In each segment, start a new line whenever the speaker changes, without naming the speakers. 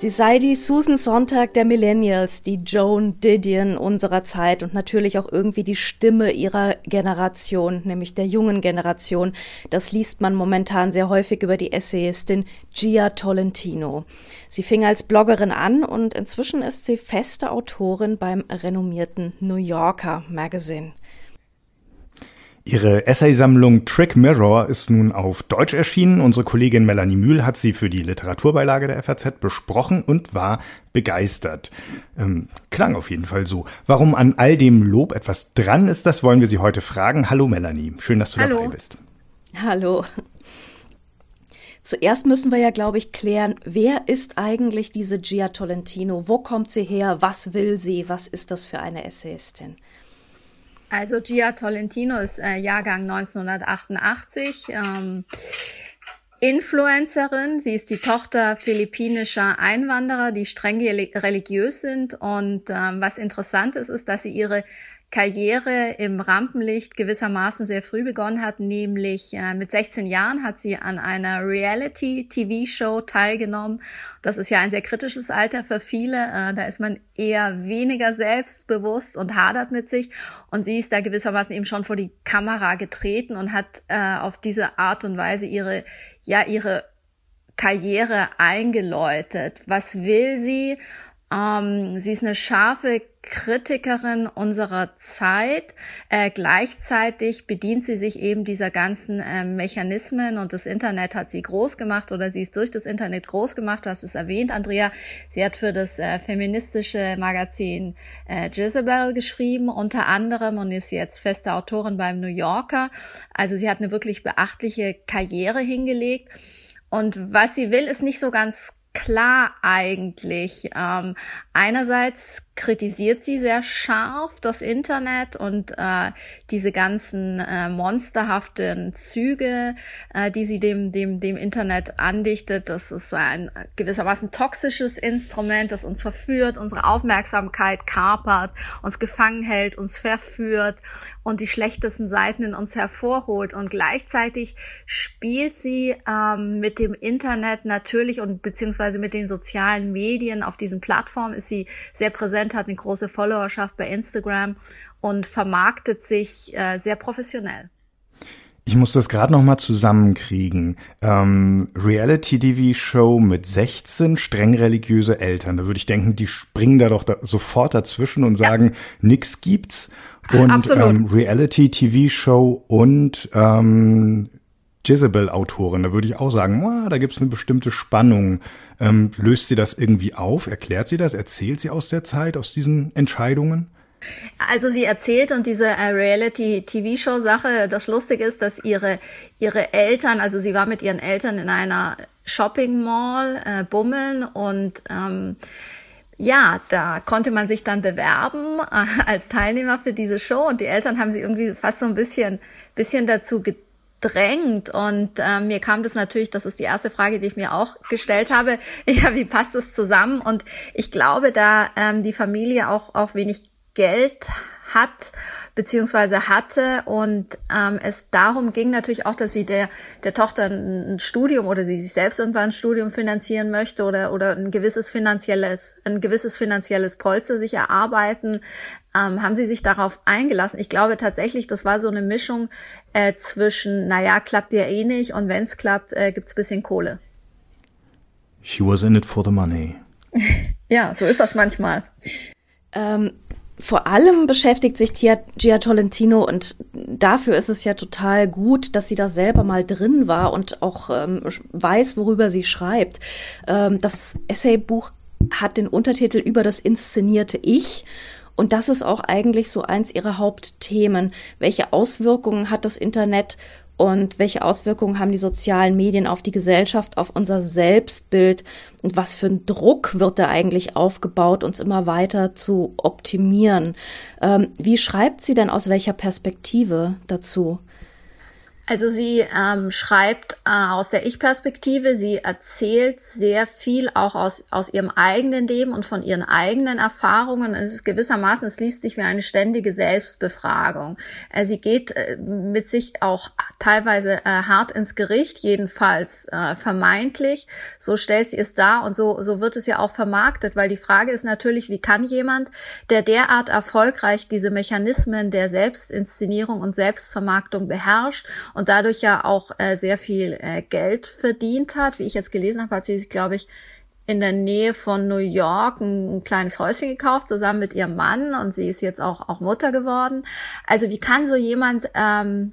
Sie sei die Susan Sontag der Millennials, die Joan Didion unserer Zeit und natürlich auch irgendwie die Stimme ihrer Generation, nämlich der jungen Generation. Das liest man momentan sehr häufig über die Essayistin Gia Tolentino. Sie fing als Bloggerin an und inzwischen ist sie feste Autorin beim renommierten New Yorker Magazine.
Ihre Essaysammlung Trick Mirror ist nun auf Deutsch erschienen. Unsere Kollegin Melanie Mühl hat sie für die Literaturbeilage der FAZ besprochen und war begeistert. Ähm, klang auf jeden Fall so. Warum an all dem Lob etwas dran ist, das wollen wir Sie heute fragen. Hallo Melanie, schön, dass du
Hallo.
dabei bist.
Hallo. Zuerst müssen wir ja, glaube ich, klären, wer ist eigentlich diese Gia Tolentino? Wo kommt sie her? Was will sie? Was ist das für eine Essayistin?
Also Gia Tolentino ist äh, Jahrgang 1988. Ähm, Influencerin. Sie ist die Tochter philippinischer Einwanderer, die streng religiös sind. Und ähm, was interessant ist, ist, dass sie ihre Karriere im Rampenlicht gewissermaßen sehr früh begonnen hat, nämlich äh, mit 16 Jahren hat sie an einer Reality-TV-Show teilgenommen. Das ist ja ein sehr kritisches Alter für viele. Äh, da ist man eher weniger selbstbewusst und hadert mit sich. Und sie ist da gewissermaßen eben schon vor die Kamera getreten und hat äh, auf diese Art und Weise ihre, ja, ihre Karriere eingeläutet. Was will sie? Ähm, sie ist eine scharfe Kritikerin unserer Zeit. Äh, gleichzeitig bedient sie sich eben dieser ganzen äh, Mechanismen und das Internet hat sie groß gemacht oder sie ist durch das Internet groß gemacht. Du hast es erwähnt, Andrea. Sie hat für das äh, feministische Magazin äh, Jezebel geschrieben, unter anderem und ist jetzt feste Autorin beim New Yorker. Also sie hat eine wirklich beachtliche Karriere hingelegt. Und was sie will, ist nicht so ganz klar eigentlich. Ähm, einerseits kritisiert sie sehr scharf das Internet und äh, diese ganzen äh, monsterhaften Züge, äh, die sie dem, dem, dem Internet andichtet. Das ist ein gewissermaßen toxisches Instrument, das uns verführt, unsere Aufmerksamkeit kapert, uns gefangen hält, uns verführt und die schlechtesten Seiten in uns hervorholt. Und gleichzeitig spielt sie ähm, mit dem Internet natürlich und beziehungsweise mit den sozialen Medien auf diesen Plattformen ist sie sehr präsent, hat eine große Followerschaft bei Instagram und vermarktet sich äh, sehr professionell.
Ich muss das gerade noch mal zusammenkriegen. Ähm, Reality-TV-Show mit 16 streng religiöse Eltern. Da würde ich denken, die springen da doch da sofort dazwischen und sagen, ja. nix gibt's. Und ähm, Reality-TV-Show und ähm, Jezebel-Autorin. Da würde ich auch sagen, oh, da gibt's eine bestimmte Spannung. Ähm, löst sie das irgendwie auf? Erklärt sie das? Erzählt sie aus der Zeit, aus diesen Entscheidungen?
Also sie erzählt und diese äh, Reality-TV-Show-Sache, das Lustige ist, dass ihre, ihre Eltern, also sie war mit ihren Eltern in einer Shopping-Mall äh, bummeln und ähm, ja, da konnte man sich dann bewerben äh, als Teilnehmer für diese Show und die Eltern haben sie irgendwie fast so ein bisschen, bisschen dazu gedrängt drängt. Und äh, mir kam das natürlich, das ist die erste Frage, die ich mir auch gestellt habe. Ja, wie passt das zusammen? Und ich glaube, da ähm, die Familie auch, auch wenig Geld hat beziehungsweise hatte und ähm, es darum ging natürlich auch, dass sie der der Tochter ein, Studium oder sie sich selbst irgendwann ein Studium finanzieren möchte oder oder ein gewisses finanzielles ein gewisses finanzielles Polster sich erarbeiten, ähm, haben sie sich darauf eingelassen. Ich glaube tatsächlich, das war so eine Mischung äh, zwischen, naja, klappt ja eh nicht und wenn es klappt, äh, gibt's bisschen Kohle.
She was in it for the money.
ja, so ist das manchmal.
Ähm, vor allem beschäftigt sich Gia, Gia Tolentino und dafür ist es ja total gut, dass sie da selber mal drin war und auch ähm, weiß, worüber sie schreibt. Ähm, das Essaybuch hat den Untertitel über das inszenierte Ich und das ist auch eigentlich so eins ihrer Hauptthemen. Welche Auswirkungen hat das Internet und welche Auswirkungen haben die sozialen Medien auf die Gesellschaft, auf unser Selbstbild und was für ein Druck wird da eigentlich aufgebaut, uns immer weiter zu optimieren. Ähm, wie schreibt sie denn aus welcher Perspektive dazu?
Also sie ähm, schreibt äh, aus der Ich-Perspektive, sie erzählt sehr viel auch aus, aus ihrem eigenen Leben und von ihren eigenen Erfahrungen. Es ist gewissermaßen, es liest sich wie eine ständige Selbstbefragung. Äh, sie geht äh, mit sich auch teilweise äh, hart ins Gericht, jedenfalls äh, vermeintlich. So stellt sie es dar und so, so wird es ja auch vermarktet, weil die Frage ist natürlich, wie kann jemand, der derart erfolgreich diese Mechanismen der Selbstinszenierung und Selbstvermarktung beherrscht und dadurch ja auch äh, sehr viel äh, Geld verdient hat. Wie ich jetzt gelesen habe, hat sie sich, glaube ich, in der Nähe von New York ein, ein, kleines Häuschen gekauft, zusammen mit ihrem Mann und sie ist jetzt auch, auch Mutter geworden. Also wie kann so jemand ähm,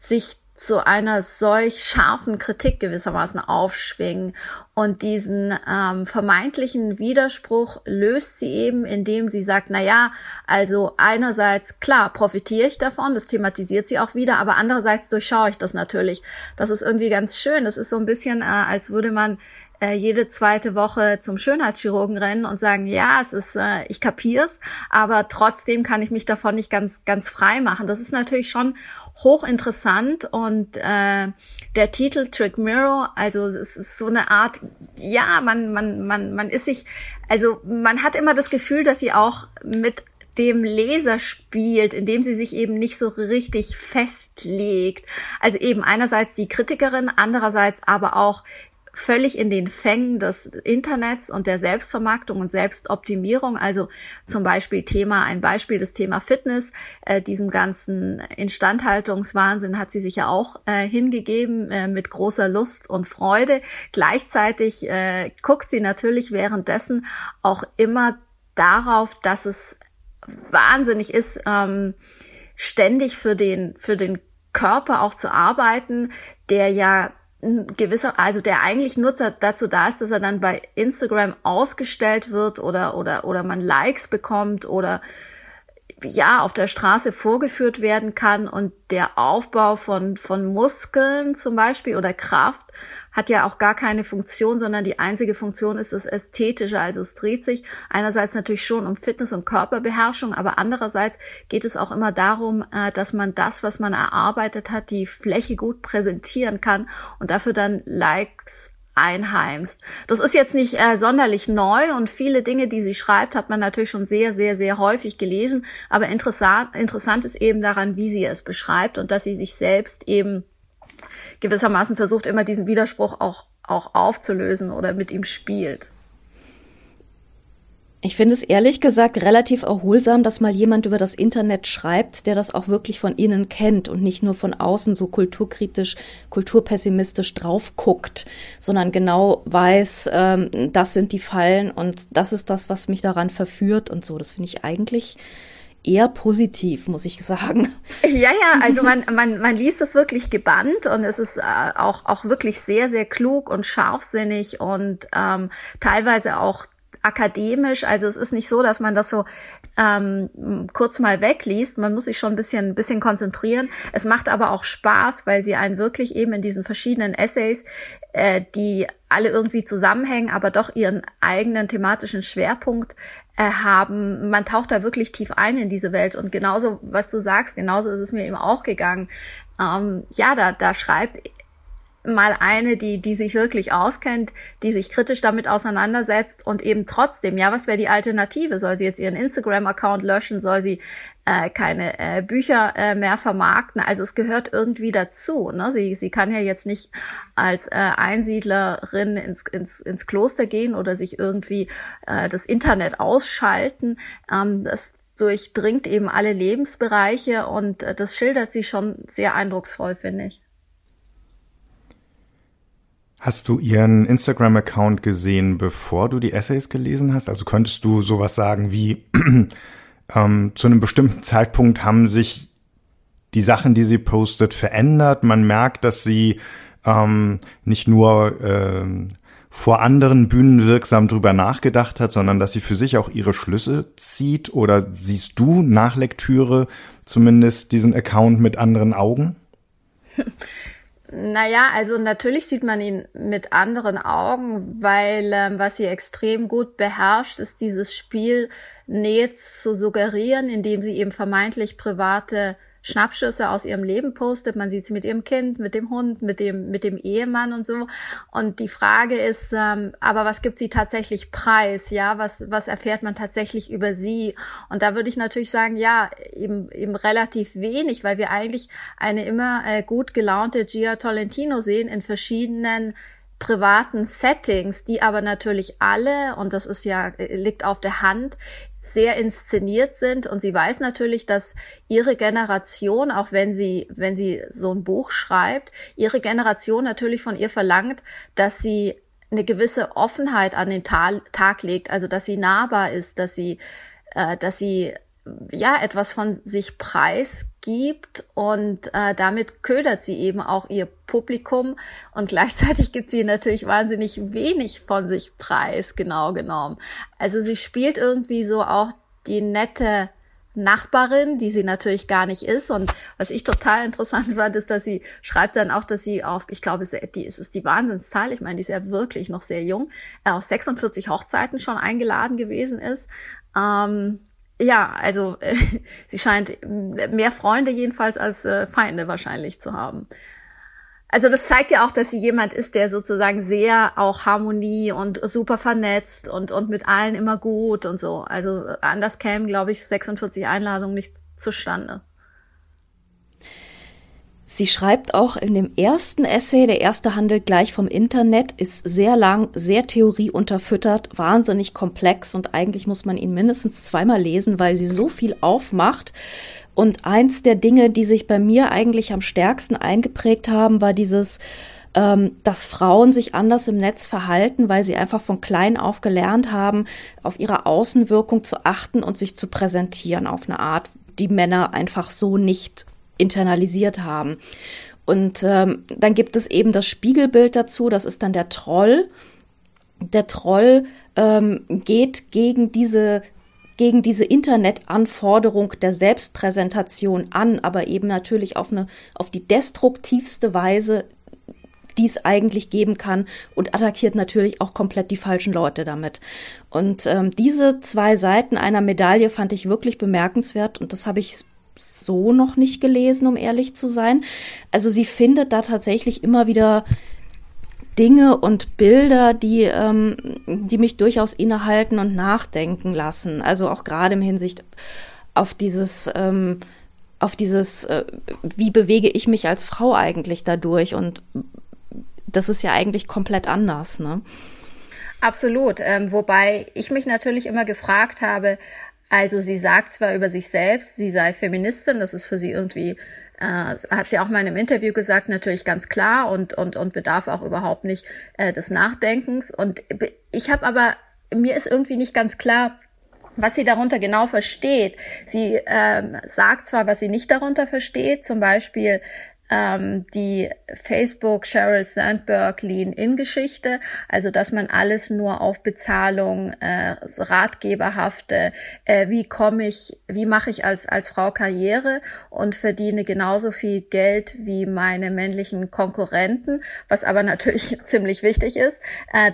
sich zu einer solch scharfen Kritik gewissermaßen aufschwingen. Und diesen ähm, vermeintlichen Widerspruch löst sie eben, indem sie sagt, na ja, also einerseits, klar, profitiere ich davon, das thematisiert sie auch wieder, aber andererseits durchschaue ich das natürlich. Das ist irgendwie ganz schön. Das ist so ein bisschen, äh, als würde man äh, jede zweite Woche zum Schönheitschirurgen rennen und sagen, ja, es ist, äh, ich kapier's, aber trotzdem kann ich mich davon nicht ganz, ganz frei machen. Das ist natürlich schon hochinteressant und äh, der Titel Trick Mirror, also es ist so eine Art, ja, man, man, man, man ist sich, also man hat immer das Gefühl, dass sie auch mit dem Leser spielt, indem sie sich eben nicht so richtig festlegt. Also eben einerseits die Kritikerin, andererseits aber auch völlig in den Fängen des Internets und der Selbstvermarktung und Selbstoptimierung. Also zum Beispiel Thema, ein Beispiel des Thema Fitness, äh, diesem ganzen Instandhaltungswahnsinn hat sie sich ja auch äh, hingegeben äh, mit großer Lust und Freude. Gleichzeitig äh, guckt sie natürlich währenddessen auch immer darauf, dass es wahnsinnig ist, ähm, ständig für den, für den Körper auch zu arbeiten, der ja gewisser, also der eigentlich Nutzer dazu da ist, dass er dann bei Instagram ausgestellt wird oder, oder, oder man Likes bekommt oder ja, auf der Straße vorgeführt werden kann und der Aufbau von, von Muskeln zum Beispiel oder Kraft hat ja auch gar keine Funktion, sondern die einzige Funktion ist das Ästhetische. Also es dreht sich einerseits natürlich schon um Fitness und Körperbeherrschung, aber andererseits geht es auch immer darum, äh, dass man das, was man erarbeitet hat, die Fläche gut präsentieren kann und dafür dann Likes einheimst. Das ist jetzt nicht äh, sonderlich neu und viele Dinge, die sie schreibt, hat man natürlich schon sehr, sehr, sehr häufig gelesen. Aber interessant, interessant ist eben daran, wie sie es beschreibt und dass sie sich selbst eben gewissermaßen versucht, immer diesen Widerspruch auch, auch aufzulösen oder mit ihm spielt.
Ich finde es ehrlich gesagt relativ erholsam, dass mal jemand über das Internet schreibt, der das auch wirklich von innen kennt und nicht nur von außen so kulturkritisch, kulturpessimistisch drauf guckt, sondern genau weiß, ähm, das sind die Fallen und das ist das, was mich daran verführt und so. Das finde ich eigentlich eher positiv, muss ich sagen.
Ja, ja, also man, man, man liest es wirklich gebannt und es ist äh, auch, auch wirklich sehr, sehr klug und scharfsinnig und ähm, teilweise auch akademisch. Also es ist nicht so, dass man das so ähm, kurz mal wegliest. Man muss sich schon ein bisschen, ein bisschen konzentrieren. Es macht aber auch Spaß, weil sie einen wirklich eben in diesen verschiedenen Essays, äh, die alle irgendwie zusammenhängen, aber doch ihren eigenen thematischen Schwerpunkt äh, haben. Man taucht da wirklich tief ein in diese Welt. Und genauso, was du sagst, genauso ist es mir eben auch gegangen. Ähm, ja, da, da schreibt mal eine, die, die sich wirklich auskennt, die sich kritisch damit auseinandersetzt und eben trotzdem, ja, was wäre die Alternative? Soll sie jetzt ihren Instagram-Account löschen? Soll sie äh, keine äh, Bücher äh, mehr vermarkten? Also es gehört irgendwie dazu. Ne? Sie, sie kann ja jetzt nicht als äh, Einsiedlerin ins, ins, ins Kloster gehen oder sich irgendwie äh, das Internet ausschalten. Ähm, das durchdringt eben alle Lebensbereiche und äh, das schildert sie schon sehr eindrucksvoll, finde ich.
Hast du ihren Instagram-Account gesehen, bevor du die Essays gelesen hast? Also könntest du sowas sagen wie, ähm, zu einem bestimmten Zeitpunkt haben sich die Sachen, die sie postet, verändert. Man merkt, dass sie ähm, nicht nur ähm, vor anderen Bühnen wirksam drüber nachgedacht hat, sondern dass sie für sich auch ihre Schlüsse zieht. Oder siehst du nach Lektüre zumindest diesen Account mit anderen Augen?
Naja, also natürlich sieht man ihn mit anderen Augen, weil ähm, was sie extrem gut beherrscht, ist dieses Spiel Nähe zu suggerieren, indem sie eben vermeintlich private Schnappschüsse aus ihrem Leben postet. Man sieht sie mit ihrem Kind, mit dem Hund, mit dem, mit dem Ehemann und so. Und die Frage ist, ähm, aber was gibt sie tatsächlich preis? Ja, was, was erfährt man tatsächlich über sie? Und da würde ich natürlich sagen, ja, eben, eben relativ wenig, weil wir eigentlich eine immer äh, gut gelaunte Gia Tolentino sehen in verschiedenen privaten Settings, die aber natürlich alle, und das ist ja, liegt auf der Hand, sehr inszeniert sind. Und sie weiß natürlich, dass ihre Generation, auch wenn sie, wenn sie so ein Buch schreibt, ihre Generation natürlich von ihr verlangt, dass sie eine gewisse Offenheit an den Tag legt, also dass sie nahbar ist, dass sie, äh, dass sie ja etwas von sich preisgibt und äh, damit ködert sie eben auch ihr Publikum und gleichzeitig gibt sie natürlich wahnsinnig wenig von sich preis, genau genommen. Also sie spielt irgendwie so auch die nette Nachbarin, die sie natürlich gar nicht ist. Und was ich total interessant fand, ist, dass sie schreibt dann auch, dass sie auf, ich glaube, die, es ist die Wahnsinnszahl, ich meine, die ist ja wirklich noch sehr jung, äh, auf 46 Hochzeiten schon eingeladen gewesen ist. Ähm, ja, also äh, sie scheint mehr Freunde jedenfalls als äh, Feinde wahrscheinlich zu haben. Also das zeigt ja auch, dass sie jemand ist, der sozusagen sehr auch Harmonie und super vernetzt und, und mit allen immer gut und so. Also anders kämen, glaube ich, 46 Einladungen nicht zustande.
Sie schreibt auch in dem ersten Essay, der erste handelt gleich vom Internet, ist sehr lang, sehr theorieunterfüttert, wahnsinnig komplex und eigentlich muss man ihn mindestens zweimal lesen, weil sie so viel aufmacht. Und eins der Dinge, die sich bei mir eigentlich am stärksten eingeprägt haben, war dieses, ähm, dass Frauen sich anders im Netz verhalten, weil sie einfach von klein auf gelernt haben, auf ihre Außenwirkung zu achten und sich zu präsentieren auf eine Art, die Männer einfach so nicht internalisiert haben. Und ähm, dann gibt es eben das Spiegelbild dazu, das ist dann der Troll. Der Troll ähm, geht gegen diese gegen diese Internetanforderung der Selbstpräsentation an, aber eben natürlich auf eine auf die destruktivste Weise, die es eigentlich geben kann und attackiert natürlich auch komplett die falschen Leute damit. Und ähm, diese zwei Seiten einer Medaille fand ich wirklich bemerkenswert und das habe ich so noch nicht gelesen, um ehrlich zu sein. Also sie findet da tatsächlich immer wieder Dinge und Bilder, die, ähm, die mich durchaus innehalten und nachdenken lassen. Also auch gerade im Hinsicht auf dieses, ähm, auf dieses, äh, wie bewege ich mich als Frau eigentlich dadurch? Und das ist ja eigentlich komplett anders, ne?
Absolut. Ähm, wobei ich mich natürlich immer gefragt habe, also sie sagt zwar über sich selbst, sie sei Feministin, das ist für sie irgendwie, äh, hat sie auch mal in einem Interview gesagt, natürlich ganz klar und, und, und bedarf auch überhaupt nicht äh, des Nachdenkens. Und ich habe aber, mir ist irgendwie nicht ganz klar, was sie darunter genau versteht. Sie ähm, sagt zwar, was sie nicht darunter versteht, zum Beispiel, ähm, die Facebook Sheryl Sandberg Lean-In-Geschichte, also dass man alles nur auf Bezahlung, äh, ratgeberhafte, äh, wie komme ich, wie mache ich als, als Frau Karriere und verdiene genauso viel Geld wie meine männlichen Konkurrenten, was aber natürlich ziemlich wichtig ist. Äh,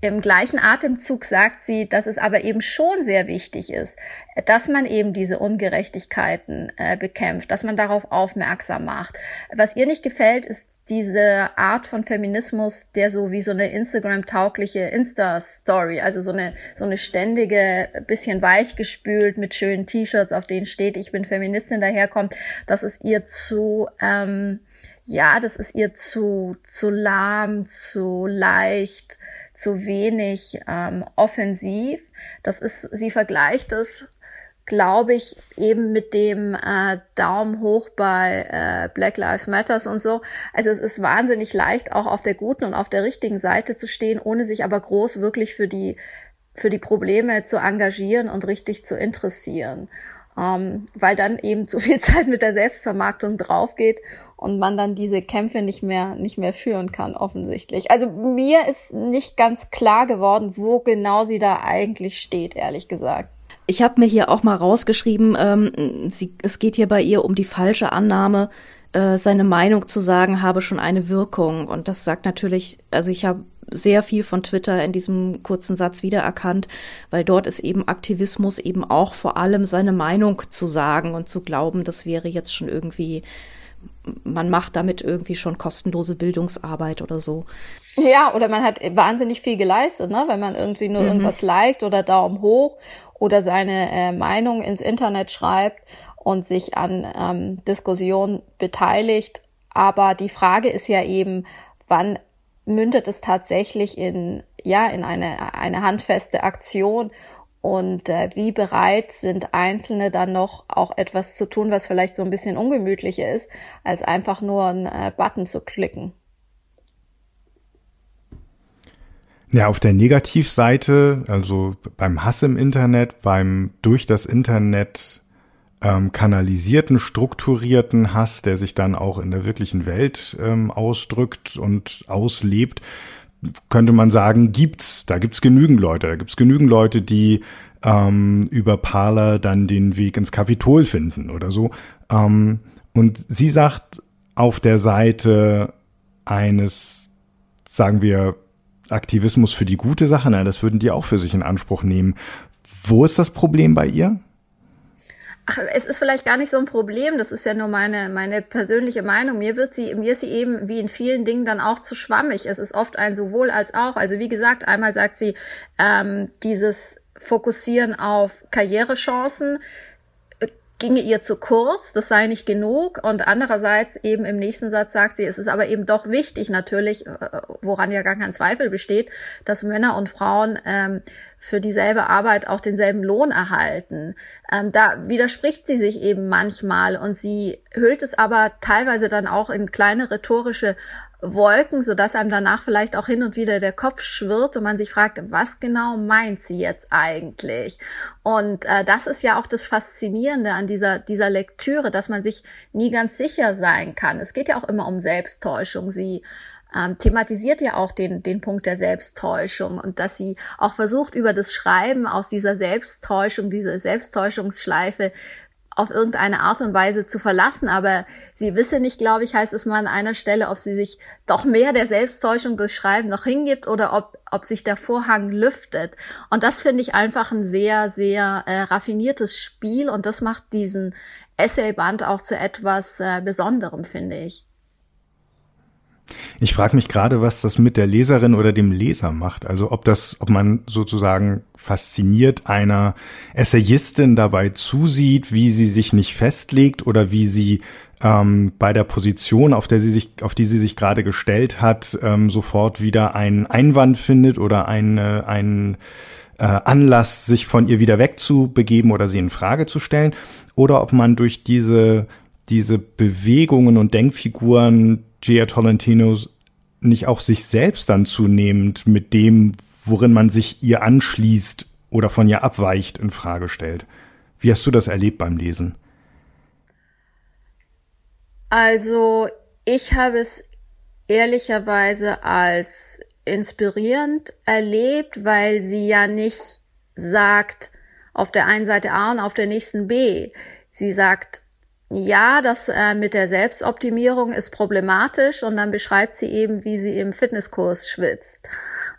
im gleichen Atemzug sagt sie, dass es aber eben schon sehr wichtig ist, dass man eben diese Ungerechtigkeiten äh, bekämpft, dass man darauf aufmerksam macht. Was ihr nicht gefällt, ist diese Art von Feminismus, der so wie so eine Instagram-taugliche Insta-Story, also so eine, so eine ständige, bisschen weichgespült mit schönen T-Shirts, auf denen steht, ich bin Feministin, daherkommt, das ist ihr zu, ähm, ja, das ist ihr zu, zu lahm, zu leicht, zu wenig ähm, offensiv. Das ist, sie vergleicht es, glaube ich, eben mit dem äh, Daumen hoch bei äh, Black Lives Matters und so. Also es ist wahnsinnig leicht, auch auf der guten und auf der richtigen Seite zu stehen, ohne sich aber groß wirklich für die für die Probleme zu engagieren und richtig zu interessieren ähm, weil dann eben zu viel Zeit mit der Selbstvermarktung draufgeht und man dann diese Kämpfe nicht mehr, nicht mehr führen kann, offensichtlich. Also mir ist nicht ganz klar geworden, wo genau sie da eigentlich steht, ehrlich gesagt.
Ich habe mir hier auch mal rausgeschrieben, ähm, sie, es geht hier bei ihr um die falsche Annahme, äh, seine Meinung zu sagen, habe schon eine Wirkung. Und das sagt natürlich, also ich habe sehr viel von Twitter in diesem kurzen Satz wiedererkannt, weil dort ist eben Aktivismus eben auch vor allem seine Meinung zu sagen und zu glauben, das wäre jetzt schon irgendwie, man macht damit irgendwie schon kostenlose Bildungsarbeit oder so.
Ja, oder man hat wahnsinnig viel geleistet, ne? wenn man irgendwie nur mhm. irgendwas liked oder Daumen hoch oder seine äh, Meinung ins Internet schreibt und sich an ähm, Diskussionen beteiligt. Aber die Frage ist ja eben, wann mündet es tatsächlich in, ja, in eine, eine handfeste Aktion und äh, wie bereit sind Einzelne dann noch auch etwas zu tun, was vielleicht so ein bisschen ungemütlicher ist, als einfach nur einen äh, Button zu klicken.
Ja, auf der Negativseite, also beim Hass im Internet, beim durch das Internet ähm, kanalisierten, strukturierten Hass, der sich dann auch in der wirklichen Welt ähm, ausdrückt und auslebt, könnte man sagen, gibt's. Da gibt's genügend Leute. Da gibt's genügend Leute, die ähm, über Parler dann den Weg ins Kapitol finden oder so. Ähm, und sie sagt auf der Seite eines, sagen wir, Aktivismus für die gute Sache, nein, das würden die auch für sich in Anspruch nehmen. Wo ist das Problem bei ihr?
Ach, es ist vielleicht gar nicht so ein Problem, das ist ja nur meine, meine persönliche Meinung. Mir wird sie, mir ist sie eben wie in vielen Dingen dann auch zu schwammig. Es ist oft ein sowohl als auch. Also wie gesagt, einmal sagt sie, ähm, dieses Fokussieren auf Karrierechancen ginge ihr zu kurz, das sei nicht genug. Und andererseits eben im nächsten Satz sagt sie, es ist aber eben doch wichtig natürlich, äh, woran ja gar kein Zweifel besteht, dass Männer und Frauen ähm, für dieselbe Arbeit auch denselben Lohn erhalten. Ähm, da widerspricht sie sich eben manchmal und sie hüllt es aber teilweise dann auch in kleine rhetorische Wolken, so dass einem danach vielleicht auch hin und wieder der Kopf schwirrt und man sich fragt, was genau meint sie jetzt eigentlich? Und äh, das ist ja auch das Faszinierende an dieser, dieser Lektüre, dass man sich nie ganz sicher sein kann. Es geht ja auch immer um Selbsttäuschung. Sie ähm, thematisiert ja auch den, den Punkt der Selbsttäuschung und dass sie auch versucht, über das Schreiben aus dieser Selbsttäuschung, diese Selbsttäuschungsschleife auf irgendeine Art und Weise zu verlassen. Aber sie wisse nicht, glaube ich, heißt es mal an einer Stelle, ob sie sich doch mehr der Selbsttäuschung des Schreiben noch hingibt oder ob, ob sich der Vorhang lüftet. Und das finde ich einfach ein sehr, sehr äh, raffiniertes Spiel und das macht diesen Essayband auch zu etwas äh, Besonderem, finde ich.
Ich frage mich gerade, was das mit der Leserin oder dem Leser macht. Also ob das, ob man sozusagen fasziniert einer Essayistin dabei zusieht, wie sie sich nicht festlegt oder wie sie ähm, bei der Position, auf der sie sich, auf die sie sich gerade gestellt hat, ähm, sofort wieder einen Einwand findet oder eine, einen äh, Anlass, sich von ihr wieder wegzubegeben oder sie in Frage zu stellen, oder ob man durch diese diese Bewegungen und Denkfiguren Gia Tolentinos nicht auch sich selbst dann zunehmend mit dem, worin man sich ihr anschließt oder von ihr abweicht, in Frage stellt. Wie hast du das erlebt beim Lesen?
Also, ich habe es ehrlicherweise als inspirierend erlebt, weil sie ja nicht sagt, auf der einen Seite A und auf der nächsten B. Sie sagt, ja, das äh, mit der Selbstoptimierung ist problematisch und dann beschreibt sie eben, wie sie im Fitnesskurs schwitzt.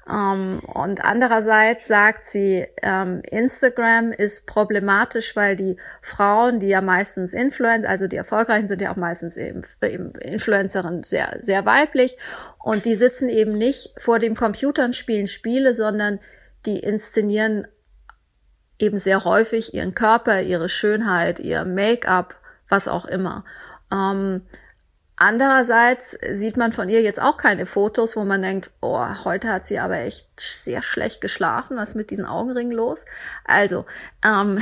Ähm, und andererseits sagt sie, ähm, Instagram ist problematisch, weil die Frauen, die ja meistens Influencer, also die Erfolgreichen sind ja auch meistens eben, eben Influencerinnen sehr, sehr weiblich und die sitzen eben nicht vor dem Computer und spielen Spiele, sondern die inszenieren eben sehr häufig ihren Körper, ihre Schönheit, ihr Make-up was auch immer. Ähm, Andererseits sieht man von ihr jetzt auch keine Fotos, wo man denkt, oh, heute hat sie aber echt sehr schlecht geschlafen. Was ist mit diesen Augenringen los? Also, ähm,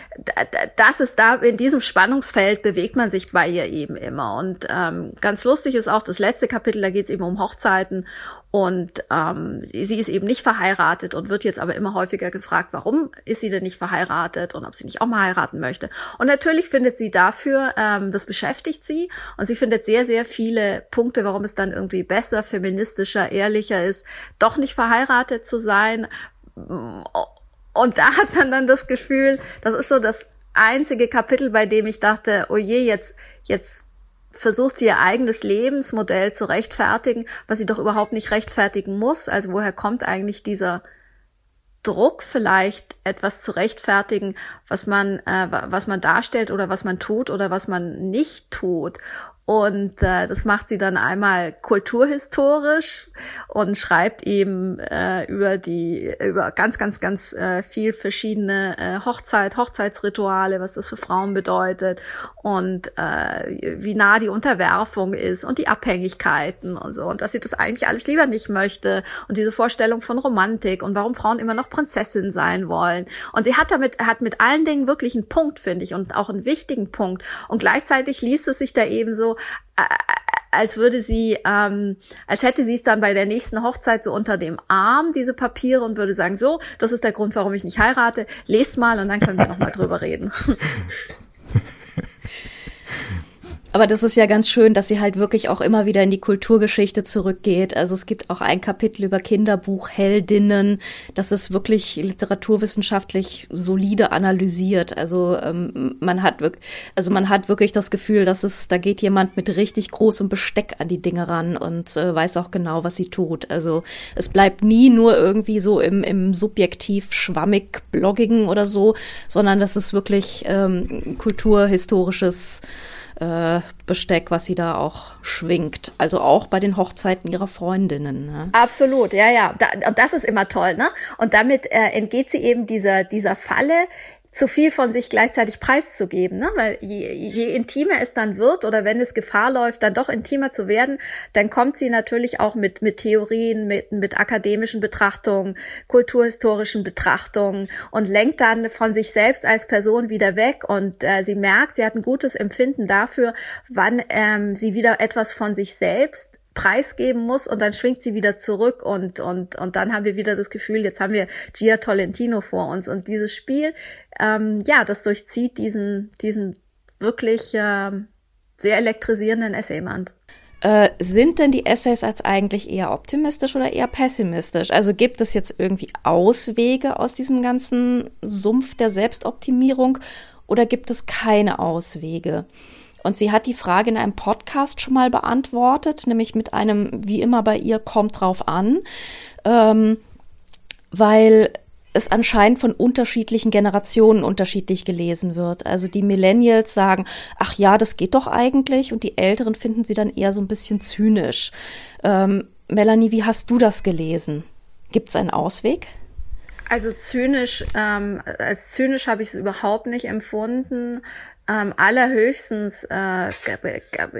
das ist da, in diesem Spannungsfeld bewegt man sich bei ihr eben immer. Und ähm, ganz lustig ist auch das letzte Kapitel, da geht es eben um Hochzeiten und ähm, sie ist eben nicht verheiratet und wird jetzt aber immer häufiger gefragt, warum ist sie denn nicht verheiratet und ob sie nicht auch mal heiraten möchte. Und natürlich findet sie dafür, ähm, das beschäftigt sie und sie findet sehr, sehr viele Punkte, warum es dann irgendwie besser, feministischer, ehrlicher ist, doch nicht verheiratet zu sein. Und da hat man dann das Gefühl, das ist so das einzige Kapitel, bei dem ich dachte, oh je, jetzt, jetzt versucht sie ihr eigenes Lebensmodell zu rechtfertigen, was sie doch überhaupt nicht rechtfertigen muss. Also woher kommt eigentlich dieser Druck vielleicht etwas zu rechtfertigen, was man äh, was man darstellt oder was man tut oder was man nicht tut und äh, das macht sie dann einmal kulturhistorisch und schreibt eben äh, über die, über ganz, ganz, ganz äh, viel verschiedene äh, Hochzeit, Hochzeitsrituale, was das für Frauen bedeutet und äh, wie nah die Unterwerfung ist und die Abhängigkeiten und so. Und dass sie das eigentlich alles lieber nicht möchte und diese Vorstellung von Romantik und warum Frauen immer noch Prinzessin sein wollen. Und sie hat damit, hat mit allen Dingen wirklich einen Punkt, finde ich, und auch einen wichtigen Punkt. Und gleichzeitig liest es sich da eben so, äh, als würde sie, ähm, als hätte sie es dann bei der nächsten Hochzeit so unter dem Arm, diese Papiere, und würde sagen, so, das ist der Grund, warum ich nicht heirate, lest mal und dann können wir nochmal drüber reden.
Aber das ist ja ganz schön, dass sie halt wirklich auch immer wieder in die Kulturgeschichte zurückgeht. Also es gibt auch ein Kapitel über Kinderbuchheldinnen, das ist wirklich literaturwissenschaftlich solide analysiert. Also ähm, man hat wirklich, also man hat wirklich das Gefühl, dass es, da geht jemand mit richtig großem Besteck an die Dinge ran und äh, weiß auch genau, was sie tut. Also es bleibt nie nur irgendwie so im, im subjektiv schwammig Bloggigen oder so, sondern das ist wirklich ähm, kulturhistorisches äh, Besteck, was sie da auch schwingt. Also auch bei den Hochzeiten ihrer Freundinnen. Ne?
Absolut, ja, ja. Da, und das ist immer toll, ne? Und damit äh, entgeht sie eben dieser, dieser Falle, zu viel von sich gleichzeitig preiszugeben, ne? weil je, je intimer es dann wird oder wenn es Gefahr läuft, dann doch intimer zu werden, dann kommt sie natürlich auch mit, mit Theorien, mit, mit akademischen Betrachtungen, kulturhistorischen Betrachtungen und lenkt dann von sich selbst als Person wieder weg und äh, sie merkt, sie hat ein gutes Empfinden dafür, wann ähm, sie wieder etwas von sich selbst preisgeben muss und dann schwingt sie wieder zurück und, und, und dann haben wir wieder das Gefühl, jetzt haben wir Gia Tolentino vor uns und dieses Spiel, ähm, ja, das durchzieht diesen, diesen wirklich ähm, sehr elektrisierenden Essayband.
Äh, sind denn die Essays als eigentlich eher optimistisch oder eher pessimistisch? Also gibt es jetzt irgendwie Auswege aus diesem ganzen Sumpf der Selbstoptimierung oder gibt es keine Auswege? Und sie hat die Frage in einem Podcast schon mal beantwortet, nämlich mit einem, wie immer bei ihr, kommt drauf an, ähm, weil es anscheinend von unterschiedlichen Generationen unterschiedlich gelesen wird. Also die Millennials sagen, ach ja, das geht doch eigentlich, und die Älteren finden sie dann eher so ein bisschen zynisch. Ähm, Melanie, wie hast du das gelesen? Gibt es einen Ausweg?
Also zynisch, ähm, als zynisch habe ich es überhaupt nicht empfunden ähm, allerhöchstens äh,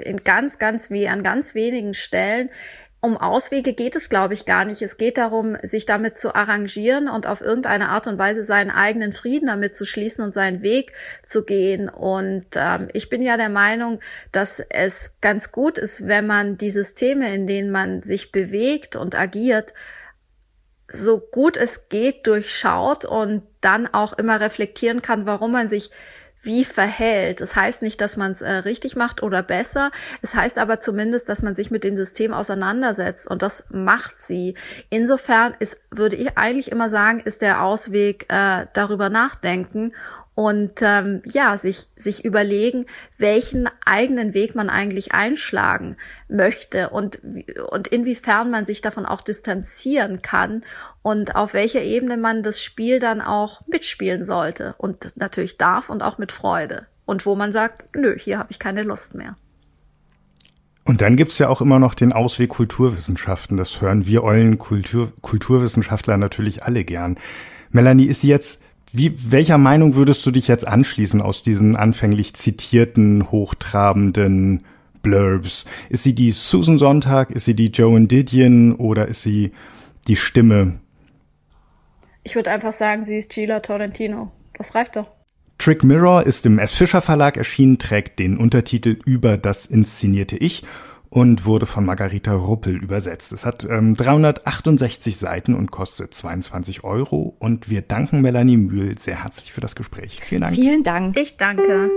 in ganz, ganz wie an ganz wenigen Stellen. Um Auswege geht es, glaube ich, gar nicht. Es geht darum, sich damit zu arrangieren und auf irgendeine Art und Weise seinen eigenen Frieden damit zu schließen und seinen Weg zu gehen. Und ähm, ich bin ja der Meinung, dass es ganz gut ist, wenn man die Systeme, in denen man sich bewegt und agiert, so gut es geht durchschaut und dann auch immer reflektieren kann, warum man sich wie verhält. Das heißt nicht, dass man es äh, richtig macht oder besser. Es heißt aber zumindest, dass man sich mit dem System auseinandersetzt und das macht sie. Insofern ist, würde ich eigentlich immer sagen, ist der Ausweg äh, darüber nachdenken und ähm, ja, sich, sich überlegen, welchen eigenen Weg man eigentlich einschlagen möchte und, und inwiefern man sich davon auch distanzieren kann und auf welcher Ebene man das Spiel dann auch mitspielen sollte und natürlich darf und auch mit Freude. Und wo man sagt, nö, hier habe ich keine Lust mehr.
Und dann gibt's ja auch immer noch den Ausweg Kulturwissenschaften. Das hören wir ollen Kultur, Kulturwissenschaftler natürlich alle gern. Melanie, ist jetzt wie, welcher Meinung würdest du dich jetzt anschließen aus diesen anfänglich zitierten, hochtrabenden Blurbs? Ist sie die Susan Sonntag? Ist sie die Joan Didion? Oder ist sie die Stimme?
Ich würde einfach sagen, sie ist Gila Tolentino. Das reicht doch.
Trick Mirror ist im S. Fischer Verlag erschienen, trägt den Untertitel Über das inszenierte Ich und wurde von Margarita Ruppel übersetzt. Es hat ähm, 368 Seiten und kostet 22 Euro. Und wir danken Melanie Mühl sehr herzlich für das Gespräch. Vielen Dank.
Vielen Dank.
Ich danke.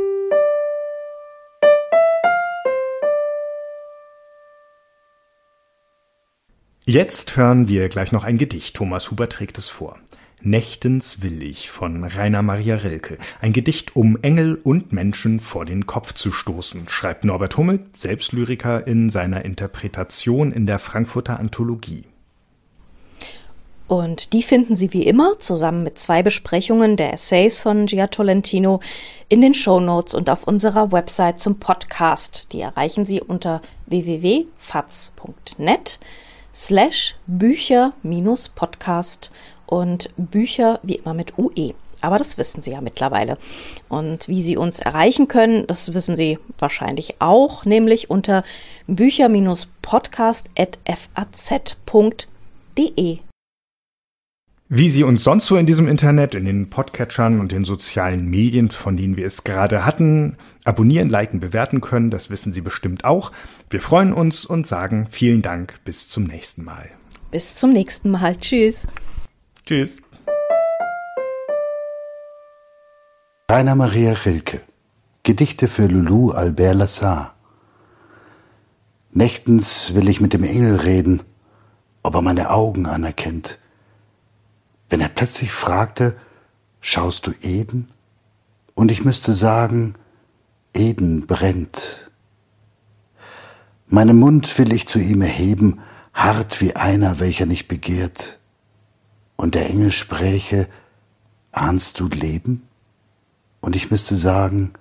Jetzt hören wir gleich noch ein Gedicht. Thomas Huber trägt es vor. Nächtens will ich von Rainer Maria Rilke. Ein Gedicht, um Engel und Menschen vor den Kopf zu stoßen, schreibt Norbert Hummel, Selbstlyriker, in seiner Interpretation in der Frankfurter Anthologie.
Und die finden Sie wie immer zusammen mit zwei Besprechungen der Essays von Gia Tolentino in den Show Notes und auf unserer Website zum Podcast. Die erreichen Sie unter www.faz.net slash Bücher-Podcast und Bücher wie immer mit UE. Aber das wissen Sie ja mittlerweile. Und wie Sie uns erreichen können, das wissen Sie wahrscheinlich auch, nämlich unter bücher-podcast.faz.de.
Wie Sie uns sonst so in diesem Internet, in den Podcatchern und den sozialen Medien, von denen wir es gerade hatten, abonnieren, liken, bewerten können, das wissen Sie bestimmt auch. Wir freuen uns und sagen vielen Dank. Bis zum nächsten Mal.
Bis zum nächsten Mal. Tschüss.
Tschüss.
Rainer Maria Rilke Gedichte für Lulu Albert Lassar Nächtens will ich mit dem Engel reden, ob er meine Augen anerkennt wenn er plötzlich fragte, schaust du Eden? Und ich müsste sagen, Eden brennt. Meinen Mund will ich zu ihm erheben, hart wie einer, welcher nicht begehrt. Und der Engel spräche, ahnst du Leben? Und ich müsste sagen,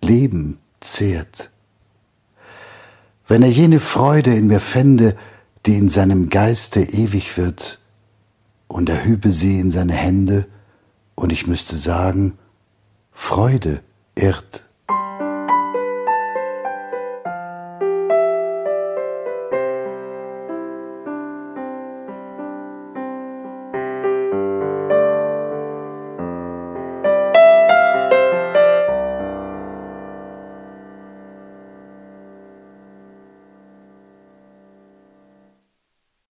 Leben zehrt. Wenn er jene Freude in mir fände, die in seinem Geiste ewig wird, und er hübe sie in seine Hände, und ich müsste sagen, Freude irrt